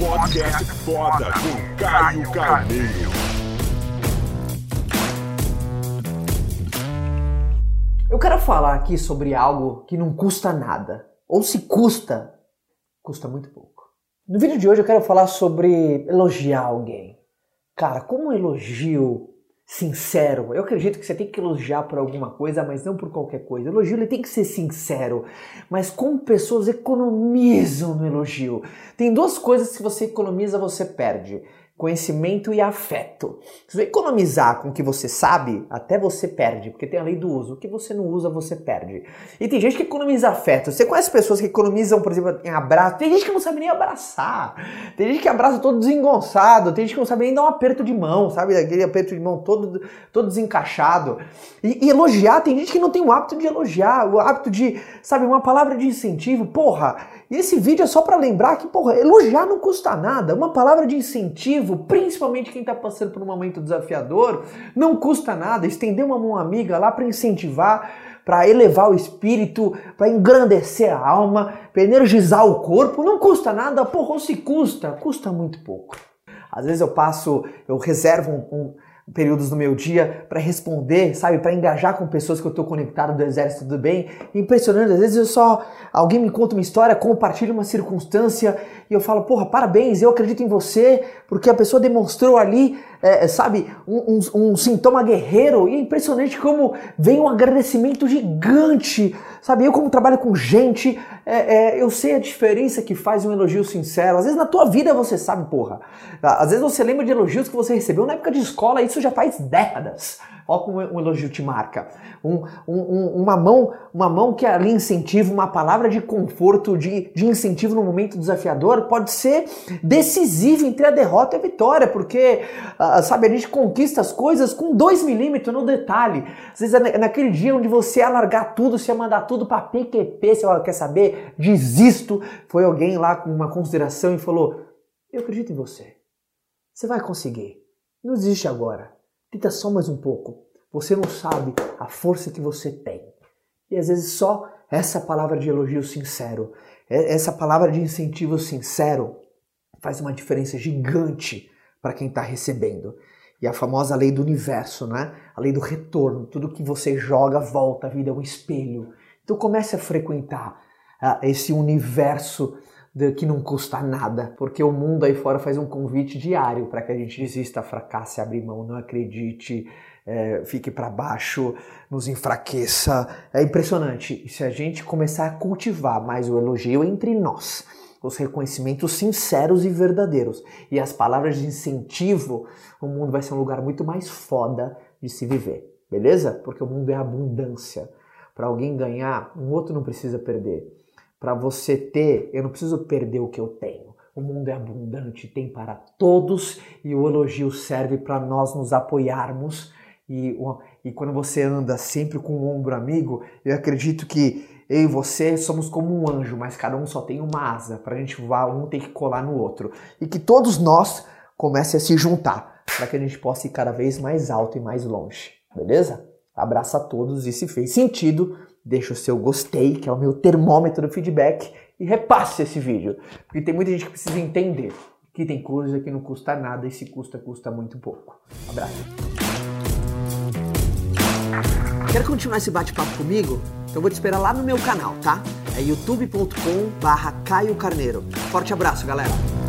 Podcast foda com Caio Carneiro. Eu quero falar aqui sobre algo que não custa nada. Ou se custa, custa muito pouco. No vídeo de hoje eu quero falar sobre elogiar alguém. Cara, como elogio sincero. Eu acredito que você tem que elogiar por alguma coisa, mas não por qualquer coisa. O elogio ele tem que ser sincero, mas como pessoas economizam no elogio. Tem duas coisas que você economiza, você perde conhecimento e afeto. Se economizar com o que você sabe, até você perde, porque tem a lei do uso. O que você não usa, você perde. E tem gente que economiza afeto. Você conhece pessoas que economizam, por exemplo, em abraço. Tem gente que não sabe nem abraçar. Tem gente que abraça todo desengonçado. Tem gente que não sabe nem dar um aperto de mão, sabe? Aquele aperto de mão todo, todo desencaixado. E, e elogiar, tem gente que não tem o hábito de elogiar, o hábito de, sabe, uma palavra de incentivo. Porra, e esse vídeo é só para lembrar que, porra, elogiar não custa nada. Uma palavra de incentivo, principalmente quem está passando por um momento desafiador, não custa nada. Estender uma mão amiga lá para incentivar, para elevar o espírito, para engrandecer a alma, para energizar o corpo, não custa nada. Porra, ou se custa, custa muito pouco. Às vezes eu passo, eu reservo um, um períodos do meu dia para responder, sabe, para engajar com pessoas que eu estou conectado do exército do bem. Impressionante, às vezes eu só alguém me conta uma história, compartilha uma circunstância e eu falo, porra, parabéns, eu acredito em você, porque a pessoa demonstrou ali, é, sabe, um, um, um, sintoma guerreiro e é impressionante como vem um agradecimento gigante, sabe? Eu como trabalho com gente, é, é, eu sei a diferença que faz um elogio sincero. Às vezes na tua vida você sabe, porra. Às vezes você lembra de elogios que você recebeu na época de escola, isso já faz décadas. Olha como um elogio te marca. Um, um, uma, mão, uma mão que ali incentiva, uma palavra de conforto, de, de incentivo no momento desafiador, pode ser decisivo entre a derrota e a vitória, porque, uh, sabe, a gente conquista as coisas com 2 milímetros no detalhe. Às vezes é naquele dia onde você ia largar tudo, você ia mandar tudo para PQP, você fala, quer saber? Desisto. Foi alguém lá com uma consideração e falou: Eu acredito em você. Você vai conseguir. Não desiste agora. Tenta só mais um pouco. Você não sabe a força que você tem. E às vezes só essa palavra de elogio sincero, essa palavra de incentivo sincero faz uma diferença gigante para quem está recebendo. E a famosa lei do universo, né? A lei do retorno. Tudo que você joga volta, a vida é um espelho. Então comece a frequentar uh, esse universo de, que não custa nada, porque o mundo aí fora faz um convite diário para que a gente desista, fracasse, abra mão, não acredite, é, fique para baixo, nos enfraqueça. É impressionante. E se a gente começar a cultivar mais o elogio entre nós, os reconhecimentos sinceros e verdadeiros e as palavras de incentivo, o mundo vai ser um lugar muito mais foda de se viver, beleza? Porque o mundo é abundância. Para alguém ganhar, um outro não precisa perder. Para você ter, eu não preciso perder o que eu tenho. O mundo é abundante, tem para todos e o elogio serve para nós nos apoiarmos. E, e quando você anda sempre com um ombro amigo, eu acredito que eu e você somos como um anjo, mas cada um só tem uma asa para a gente voar, um tem que colar no outro. E que todos nós comecem a se juntar para que a gente possa ir cada vez mais alto e mais longe. Beleza? Abraço a todos e se fez sentido, deixa o seu gostei, que é o meu termômetro do feedback, e repasse esse vídeo. Porque tem muita gente que precisa entender que tem coisa que não custa nada e se custa, custa muito pouco. Abraço. Quer continuar esse bate-papo comigo? Então vou te esperar lá no meu canal, tá? É youtube.com barra Caio Carneiro. Forte abraço, galera!